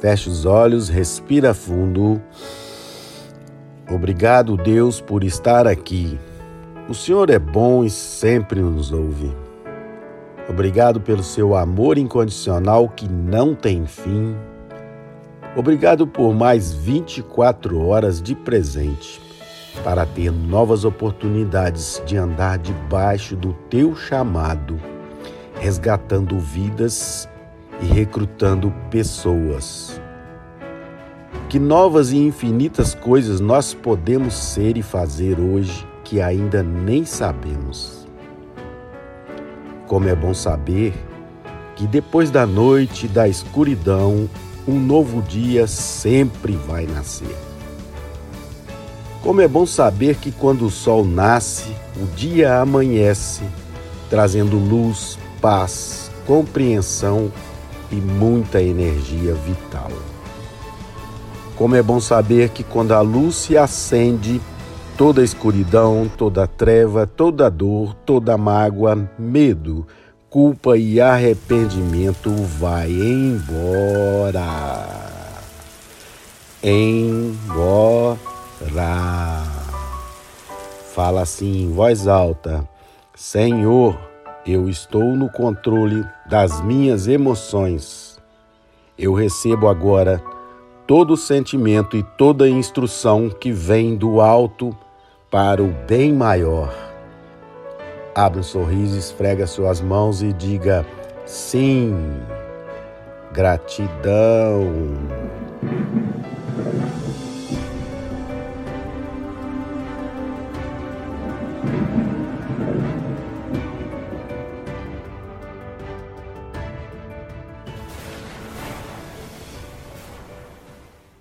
Feche os olhos, respira fundo. Obrigado, Deus, por estar aqui. O Senhor é bom e sempre nos ouve. Obrigado pelo seu amor incondicional que não tem fim. Obrigado por mais 24 horas de presente para ter novas oportunidades de andar debaixo do teu chamado, resgatando vidas e recrutando pessoas. Que novas e infinitas coisas nós podemos ser e fazer hoje que ainda nem sabemos. Como é bom saber que depois da noite da escuridão, um novo dia sempre vai nascer. Como é bom saber que quando o sol nasce, o dia amanhece, trazendo luz, paz, compreensão e muita energia vital. Como é bom saber que quando a luz se acende, toda escuridão, toda treva, toda dor, toda mágoa, medo, culpa e arrependimento vai embora. Embora. Fala assim em voz alta: Senhor, eu estou no controle das minhas emoções. Eu recebo agora todo sentimento e toda instrução que vem do alto para o bem maior. Abra um sorriso, esfrega suas mãos e diga sim. Gratidão.